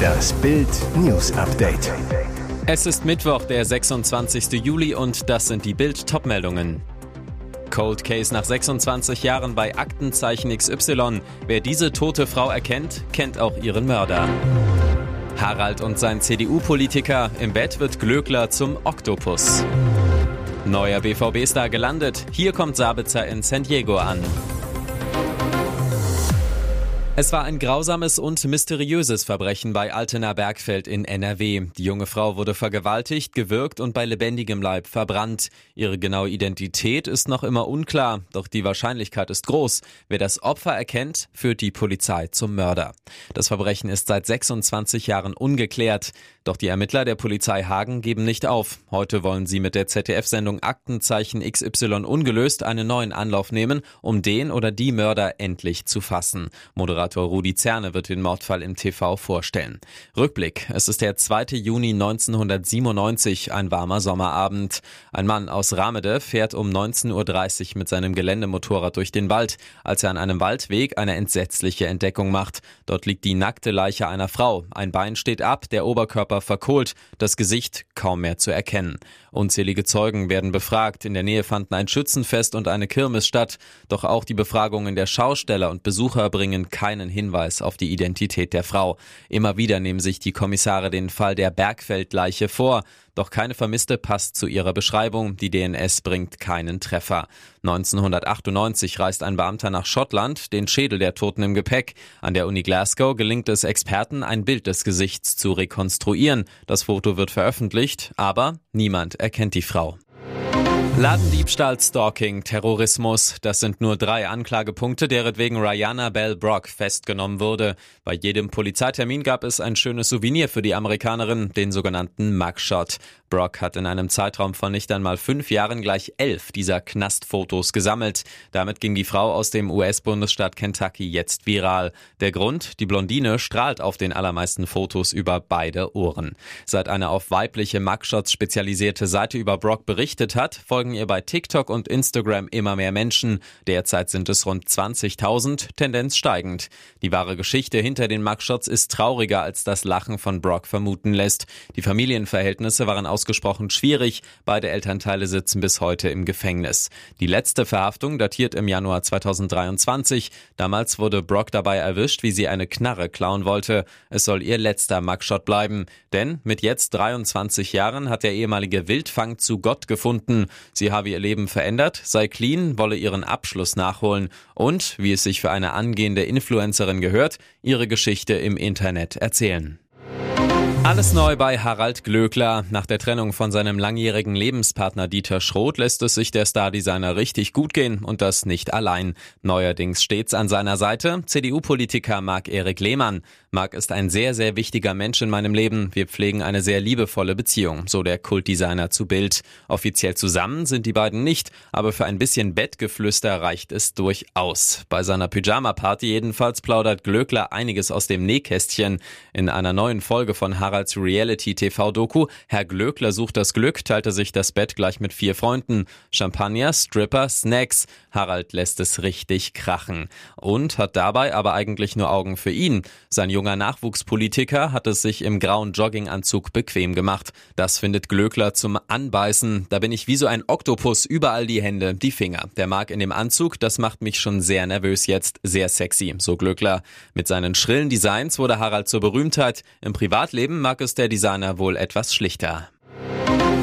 Das Bild News Update. Es ist Mittwoch, der 26. Juli und das sind die Bild Topmeldungen. Cold Case nach 26 Jahren bei Aktenzeichen XY. Wer diese tote Frau erkennt, kennt auch ihren Mörder. Harald und sein CDU-Politiker. Im Bett wird Glöckler zum Oktopus. Neuer BVB-Star gelandet. Hier kommt Sabitzer in San Diego an. Es war ein grausames und mysteriöses Verbrechen bei Altena Bergfeld in NRW. Die junge Frau wurde vergewaltigt, gewürgt und bei lebendigem Leib verbrannt. Ihre genaue Identität ist noch immer unklar, doch die Wahrscheinlichkeit ist groß. Wer das Opfer erkennt, führt die Polizei zum Mörder. Das Verbrechen ist seit 26 Jahren ungeklärt. Doch die Ermittler der Polizei Hagen geben nicht auf. Heute wollen sie mit der ZDF-Sendung Aktenzeichen XY ungelöst einen neuen Anlauf nehmen, um den oder die Mörder endlich zu fassen. Moderator Moderator Rudi Zerne wird den Mordfall im TV vorstellen. Rückblick. Es ist der 2. Juni 1997, ein warmer Sommerabend. Ein Mann aus Ramede fährt um 19.30 Uhr mit seinem Geländemotorrad durch den Wald, als er an einem Waldweg eine entsetzliche Entdeckung macht. Dort liegt die nackte Leiche einer Frau. Ein Bein steht ab, der Oberkörper verkohlt, das Gesicht kaum mehr zu erkennen. Unzählige Zeugen werden befragt. In der Nähe fanden ein Schützenfest und eine Kirmes statt. Doch auch die Befragungen der Schausteller und Besucher bringen keine keinen Hinweis auf die Identität der Frau. Immer wieder nehmen sich die Kommissare den Fall der Bergfeldleiche vor. Doch keine Vermisste passt zu ihrer Beschreibung. Die DNS bringt keinen Treffer. 1998 reist ein Beamter nach Schottland, den Schädel der Toten im Gepäck. An der Uni Glasgow gelingt es Experten, ein Bild des Gesichts zu rekonstruieren. Das Foto wird veröffentlicht, aber niemand erkennt die Frau. Ladendiebstahl, Stalking, Terrorismus, das sind nur drei Anklagepunkte, deretwegen Rihanna Bell Brock festgenommen wurde. Bei jedem Polizeitermin gab es ein schönes Souvenir für die Amerikanerin, den sogenannten Mugshot. Brock hat in einem Zeitraum von nicht einmal fünf Jahren gleich elf dieser Knastfotos gesammelt. Damit ging die Frau aus dem US-Bundesstaat Kentucky jetzt viral. Der Grund, die Blondine strahlt auf den allermeisten Fotos über beide Ohren. Seit eine auf weibliche Mugshots spezialisierte Seite über Brock berichtet hat, folgen ihr bei TikTok und Instagram immer mehr Menschen. Derzeit sind es rund 20.000, Tendenz steigend. Die wahre Geschichte hinter den Mugshots ist trauriger, als das Lachen von Brock vermuten lässt. Die Familienverhältnisse waren aus ausgesprochen schwierig. Beide Elternteile sitzen bis heute im Gefängnis. Die letzte Verhaftung datiert im Januar 2023. Damals wurde Brock dabei erwischt, wie sie eine Knarre klauen wollte. Es soll ihr letzter Mugshot bleiben. Denn mit jetzt 23 Jahren hat der ehemalige Wildfang zu Gott gefunden. Sie habe ihr Leben verändert, sei clean, wolle ihren Abschluss nachholen und, wie es sich für eine angehende Influencerin gehört, ihre Geschichte im Internet erzählen. Alles neu bei Harald Glöckler. Nach der Trennung von seinem langjährigen Lebenspartner Dieter Schroth lässt es sich der Stardesigner richtig gut gehen und das nicht allein. Neuerdings stets an seiner Seite CDU-Politiker Marc-Erik Lehmann. Marc ist ein sehr, sehr wichtiger Mensch in meinem Leben. Wir pflegen eine sehr liebevolle Beziehung, so der Kultdesigner zu Bild. Offiziell zusammen sind die beiden nicht, aber für ein bisschen Bettgeflüster reicht es durchaus. Bei seiner Pyjama-Party jedenfalls plaudert Glöckler einiges aus dem Nähkästchen. In einer neuen Folge von Haralds Reality-TV-Doku Herr Glöckler sucht das Glück teilte sich das Bett gleich mit vier Freunden. Champagner, Stripper, Snacks. Harald lässt es richtig krachen. Und hat dabei aber eigentlich nur Augen für ihn. Sein junger Nachwuchspolitiker hat es sich im grauen Jogginganzug bequem gemacht. Das findet Glöckler zum Anbeißen. Da bin ich wie so ein Oktopus, überall die Hände, die Finger. Der mag in dem Anzug, das macht mich schon sehr nervös jetzt, sehr sexy, so Glöckler. Mit seinen schrillen Designs wurde Harald zur Berühmtheit. Im Privatleben mag es der Designer wohl etwas schlichter.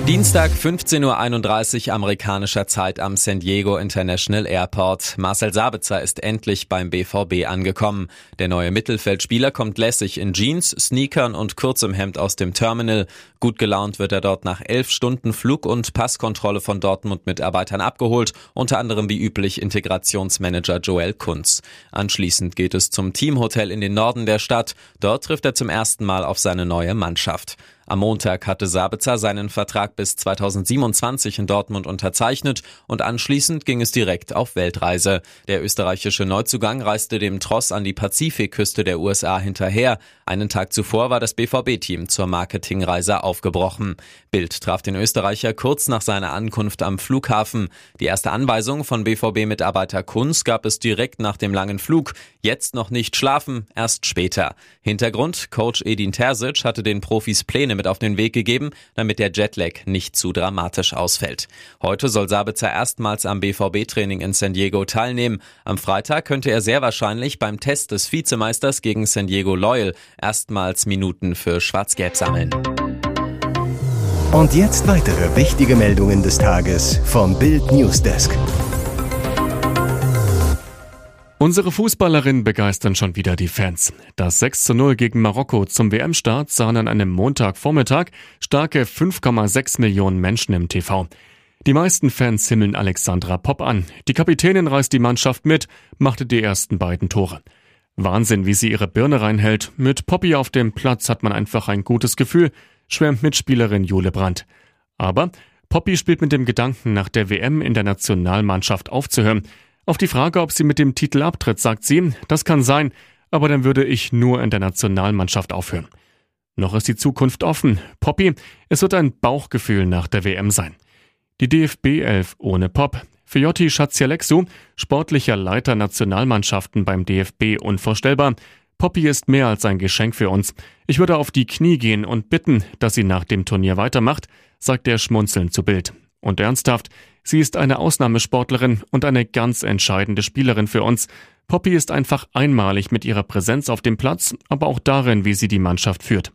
Dienstag 15.31 Uhr amerikanischer Zeit am San Diego International Airport. Marcel Sabitzer ist endlich beim BVB angekommen. Der neue Mittelfeldspieler kommt lässig in Jeans, Sneakern und kurzem Hemd aus dem Terminal. Gut gelaunt wird er dort nach elf Stunden Flug- und Passkontrolle von Dortmund-Mitarbeitern abgeholt, unter anderem wie üblich Integrationsmanager Joel Kunz. Anschließend geht es zum Teamhotel in den Norden der Stadt. Dort trifft er zum ersten Mal auf seine neue Mannschaft. Am Montag hatte Sabitzer seinen Vertrag bis 2027 in Dortmund unterzeichnet und anschließend ging es direkt auf Weltreise. Der österreichische Neuzugang reiste dem Tross an die Pazifikküste der USA hinterher. Einen Tag zuvor war das BVB-Team zur Marketingreise aufgebrochen. Bild traf den Österreicher kurz nach seiner Ankunft am Flughafen. Die erste Anweisung von BVB-Mitarbeiter Kunz gab es direkt nach dem langen Flug. Jetzt noch nicht schlafen, erst später. Hintergrund, Coach Edin Terzic hatte den Profis Pläne mit auf den Weg gegeben, damit der Jetlag nicht zu dramatisch ausfällt. Heute soll Sabitzer erstmals am BVB-Training in San Diego teilnehmen. Am Freitag könnte er sehr wahrscheinlich beim Test des Vizemeisters gegen San Diego Loyal erstmals Minuten für Schwarz-Gelb sammeln. Und jetzt weitere wichtige Meldungen des Tages vom Bild Newsdesk. Unsere Fußballerinnen begeistern schon wieder die Fans. Das 6 zu 0 gegen Marokko zum WM-Start sahen an einem Montagvormittag starke 5,6 Millionen Menschen im TV. Die meisten Fans himmeln Alexandra Popp an. Die Kapitänin reißt die Mannschaft mit, machte die ersten beiden Tore. Wahnsinn, wie sie ihre Birne reinhält. Mit Poppy auf dem Platz hat man einfach ein gutes Gefühl, schwärmt Mitspielerin Jule Brandt. Aber Poppy spielt mit dem Gedanken, nach der WM in der Nationalmannschaft aufzuhören. Auf die Frage, ob sie mit dem Titel abtritt, sagt sie, das kann sein, aber dann würde ich nur in der Nationalmannschaft aufhören. Noch ist die Zukunft offen. Poppy, es wird ein Bauchgefühl nach der WM sein. Die DFB 11 ohne Pop. Für Jotti Schatzialexu, sportlicher Leiter Nationalmannschaften beim DFB, unvorstellbar. Poppy ist mehr als ein Geschenk für uns. Ich würde auf die Knie gehen und bitten, dass sie nach dem Turnier weitermacht, sagt er schmunzelnd zu Bild. Und ernsthaft, sie ist eine Ausnahmesportlerin und eine ganz entscheidende Spielerin für uns. Poppy ist einfach einmalig mit ihrer Präsenz auf dem Platz, aber auch darin, wie sie die Mannschaft führt.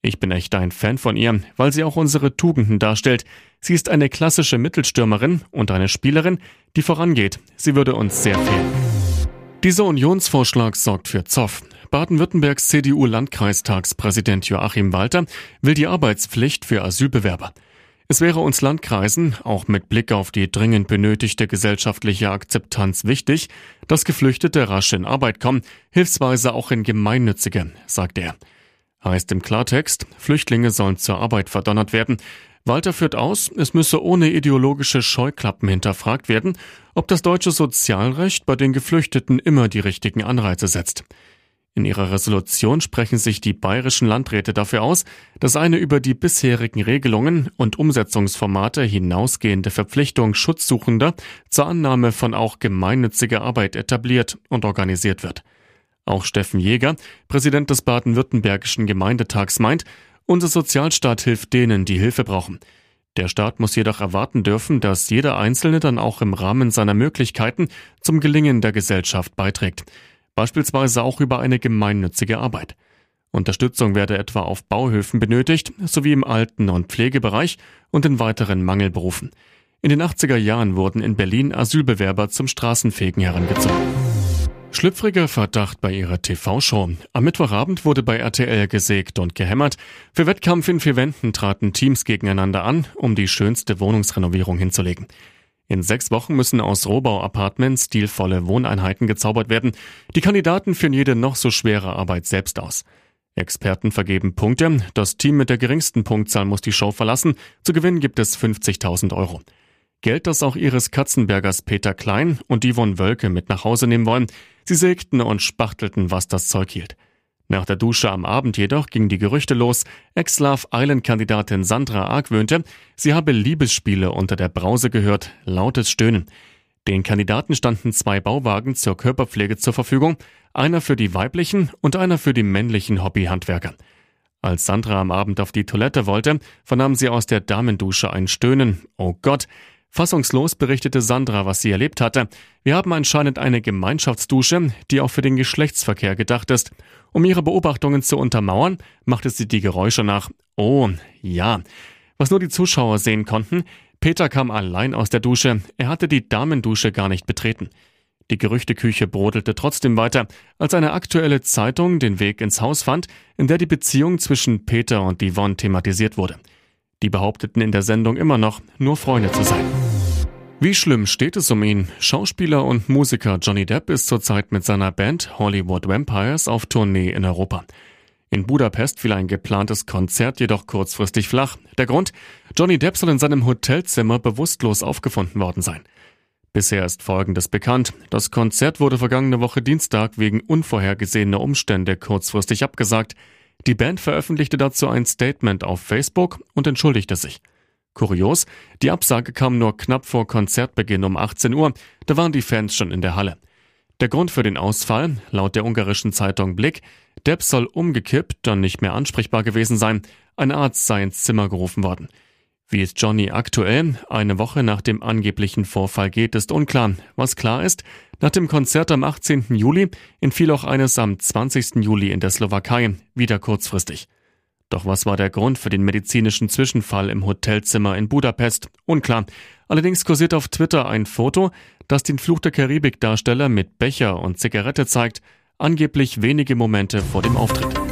Ich bin echt ein Fan von ihr, weil sie auch unsere Tugenden darstellt. Sie ist eine klassische Mittelstürmerin und eine Spielerin, die vorangeht. Sie würde uns sehr fehlen. Dieser Unionsvorschlag sorgt für Zoff. Baden-Württembergs CDU-Landkreistagspräsident Joachim Walter will die Arbeitspflicht für Asylbewerber. Es wäre uns Landkreisen, auch mit Blick auf die dringend benötigte gesellschaftliche Akzeptanz wichtig, dass Geflüchtete rasch in Arbeit kommen, hilfsweise auch in gemeinnützige, sagt er. Heißt im Klartext, Flüchtlinge sollen zur Arbeit verdonnert werden. Walter führt aus, es müsse ohne ideologische Scheuklappen hinterfragt werden, ob das deutsche Sozialrecht bei den Geflüchteten immer die richtigen Anreize setzt. In ihrer Resolution sprechen sich die bayerischen Landräte dafür aus, dass eine über die bisherigen Regelungen und Umsetzungsformate hinausgehende Verpflichtung Schutzsuchender zur Annahme von auch gemeinnütziger Arbeit etabliert und organisiert wird. Auch Steffen Jäger, Präsident des baden-württembergischen Gemeindetags, meint, unser Sozialstaat hilft denen, die Hilfe brauchen. Der Staat muss jedoch erwarten dürfen, dass jeder Einzelne dann auch im Rahmen seiner Möglichkeiten zum Gelingen der Gesellschaft beiträgt beispielsweise auch über eine gemeinnützige Arbeit. Unterstützung werde etwa auf Bauhöfen benötigt, sowie im Alten- und Pflegebereich und in weiteren Mangelberufen. In den 80er Jahren wurden in Berlin Asylbewerber zum Straßenfegen herangezogen. Schlüpfriger Verdacht bei ihrer TV-Show. Am Mittwochabend wurde bei RTL gesägt und gehämmert. Für Wettkampf in vier Wänden traten Teams gegeneinander an, um die schönste Wohnungsrenovierung hinzulegen. In sechs Wochen müssen aus Rohbau-Apartments stilvolle Wohneinheiten gezaubert werden. Die Kandidaten führen jede noch so schwere Arbeit selbst aus. Experten vergeben Punkte. Das Team mit der geringsten Punktzahl muss die Show verlassen. Zu gewinnen gibt es 50.000 Euro. Geld, das auch ihres Katzenbergers Peter Klein und Yvonne Wölke mit nach Hause nehmen wollen. Sie sägten und spachtelten, was das Zeug hielt. Nach der Dusche am Abend jedoch gingen die Gerüchte los, Ex-Love Island-Kandidatin Sandra argwöhnte, sie habe Liebesspiele unter der Brause gehört, lautes Stöhnen. Den Kandidaten standen zwei Bauwagen zur Körperpflege zur Verfügung, einer für die weiblichen und einer für die männlichen Hobbyhandwerker. Als Sandra am Abend auf die Toilette wollte, vernahm sie aus der Damendusche ein Stöhnen. Oh Gott, Fassungslos berichtete Sandra, was sie erlebt hatte. Wir haben anscheinend eine Gemeinschaftsdusche, die auch für den Geschlechtsverkehr gedacht ist. Um ihre Beobachtungen zu untermauern, machte sie die Geräusche nach. Oh, ja. Was nur die Zuschauer sehen konnten, Peter kam allein aus der Dusche. Er hatte die Damendusche gar nicht betreten. Die Gerüchteküche brodelte trotzdem weiter, als eine aktuelle Zeitung den Weg ins Haus fand, in der die Beziehung zwischen Peter und Yvonne thematisiert wurde. Die behaupteten in der Sendung immer noch, nur Freunde zu sein. Wie schlimm steht es um ihn? Schauspieler und Musiker Johnny Depp ist zurzeit mit seiner Band Hollywood Vampires auf Tournee in Europa. In Budapest fiel ein geplantes Konzert jedoch kurzfristig flach. Der Grund? Johnny Depp soll in seinem Hotelzimmer bewusstlos aufgefunden worden sein. Bisher ist Folgendes bekannt. Das Konzert wurde vergangene Woche Dienstag wegen unvorhergesehener Umstände kurzfristig abgesagt. Die Band veröffentlichte dazu ein Statement auf Facebook und entschuldigte sich. Kurios, die Absage kam nur knapp vor Konzertbeginn um 18 Uhr, da waren die Fans schon in der Halle. Der Grund für den Ausfall, laut der ungarischen Zeitung Blick, Depp soll umgekippt, dann nicht mehr ansprechbar gewesen sein, ein Arzt sei ins Zimmer gerufen worden. Wie es Johnny aktuell, eine Woche nach dem angeblichen Vorfall geht, ist unklar. Was klar ist, nach dem Konzert am 18. Juli entfiel auch eines am 20. Juli in der Slowakei, wieder kurzfristig. Doch was war der Grund für den medizinischen Zwischenfall im Hotelzimmer in Budapest? Unklar. Allerdings kursiert auf Twitter ein Foto, das den Fluch der Karibik-Darsteller mit Becher und Zigarette zeigt, angeblich wenige Momente vor dem Auftritt.